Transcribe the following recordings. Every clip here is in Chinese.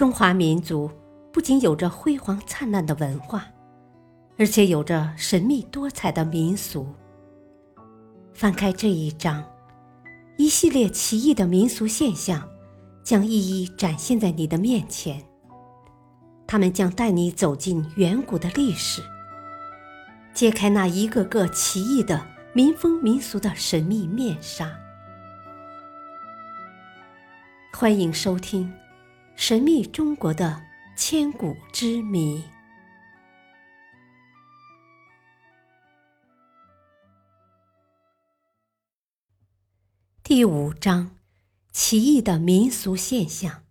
中华民族不仅有着辉煌灿烂的文化，而且有着神秘多彩的民俗。翻开这一章，一系列奇异的民俗现象将一一展现在你的面前。他们将带你走进远古的历史，揭开那一个个奇异的民风民俗的神秘面纱。欢迎收听《神秘中国的千古之谜》第五章：奇异的民俗现象。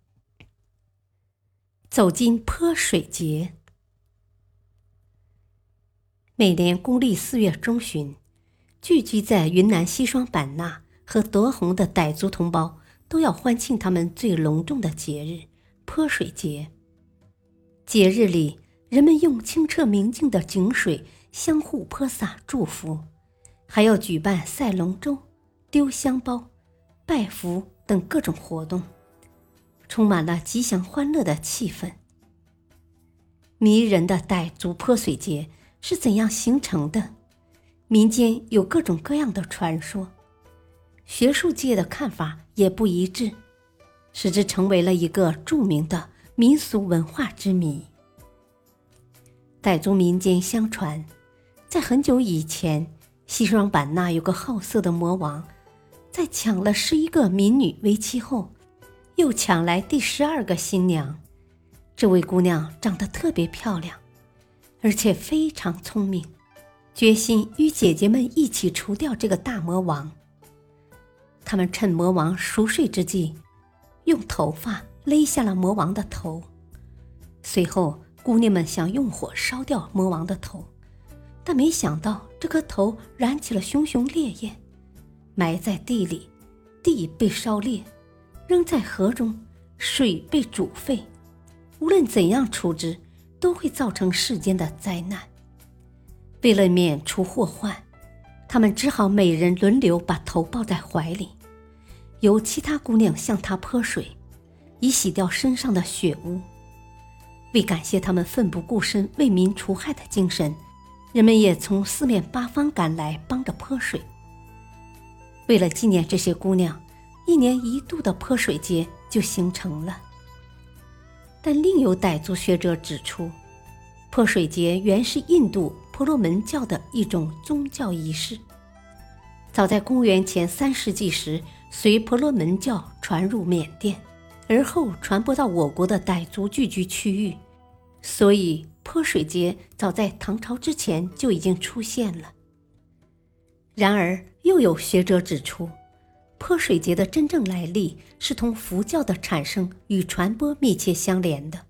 走进泼水节。每年公历四月中旬，聚居在云南西双版纳和德宏的傣族同胞都要欢庆他们最隆重的节日——泼水节。节日里，人们用清澈明净的井水相互泼洒祝福，还要举办赛龙舟、丢香包、拜福等各种活动。充满了吉祥欢乐的气氛。迷人的傣族泼水节是怎样形成的？民间有各种各样的传说，学术界的看法也不一致，使之成为了一个著名的民俗文化之谜。傣族民间相传，在很久以前，西双版纳有个好色的魔王，在抢了十一个民女为妻后。又抢来第十二个新娘，这位姑娘长得特别漂亮，而且非常聪明，决心与姐姐们一起除掉这个大魔王。他们趁魔王熟睡之际，用头发勒下了魔王的头。随后，姑娘们想用火烧掉魔王的头，但没想到这颗头燃起了熊熊烈焰，埋在地里，地被烧裂。扔在河中，水被煮沸，无论怎样处置，都会造成世间的灾难。为了免除祸患，他们只好每人轮流把头抱在怀里，由其他姑娘向他泼水，以洗掉身上的血污。为感谢他们奋不顾身为民除害的精神，人们也从四面八方赶来帮着泼水。为了纪念这些姑娘。一年一度的泼水节就形成了。但另有傣族学者指出，泼水节原是印度婆罗门教的一种宗教仪式，早在公元前三世纪时随婆罗门教传入缅甸，而后传播到我国的傣族聚居区域，所以泼水节早在唐朝之前就已经出现了。然而，又有学者指出。泼水节的真正来历是同佛教的产生与传播密切相连的。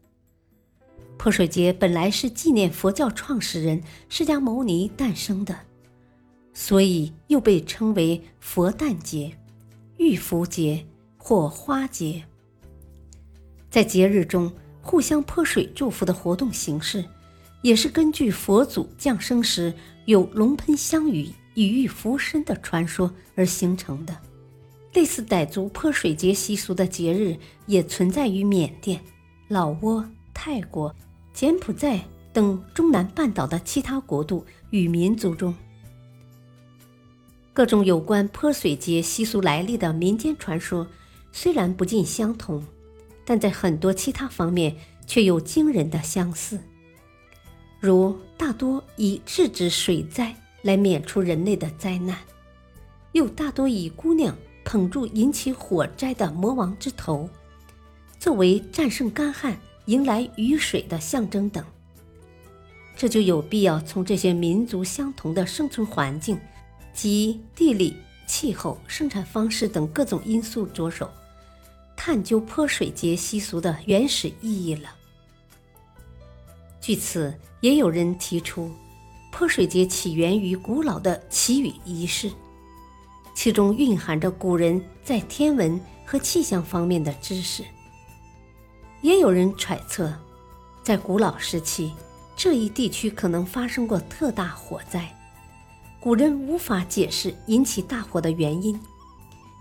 泼水节本来是纪念佛教创始人释迦牟尼诞生的，所以又被称为佛诞节、浴佛节或花节。在节日中互相泼水祝福的活动形式，也是根据佛祖降生时有龙喷香雨以遇福身的传说而形成的。类似傣族泼水节习俗的节日也存在于缅甸、老挝、泰国、柬埔寨等中南半岛的其他国度与民族中。各种有关泼水节习俗来历的民间传说虽然不尽相同，但在很多其他方面却有惊人的相似，如大多以制止水灾来免除人类的灾难，又大多以姑娘。捧住引起火灾的魔王之头，作为战胜干旱、迎来雨水的象征等，这就有必要从这些民族相同的生存环境及地理、气候、生产方式等各种因素着手，探究泼水节习俗的原始意义了。据此，也有人提出，泼水节起源于古老的祈雨仪式。其中蕴含着古人在天文和气象方面的知识。也有人揣测，在古老时期，这一地区可能发生过特大火灾，古人无法解释引起大火的原因，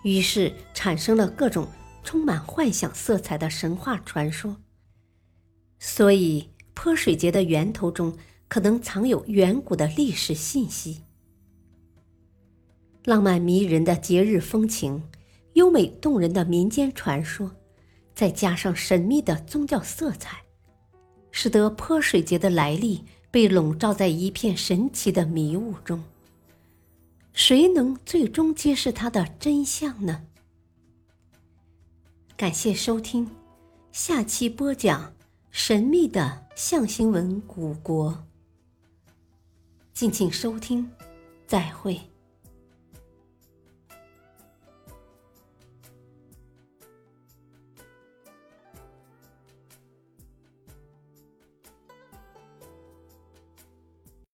于是产生了各种充满幻想色彩的神话传说，所以泼水节的源头中可能藏有远古的历史信息。浪漫迷人的节日风情，优美动人的民间传说，再加上神秘的宗教色彩，使得泼水节的来历被笼罩在一片神奇的迷雾中。谁能最终揭示它的真相呢？感谢收听，下期播讲神秘的象形文古国。敬请收听，再会。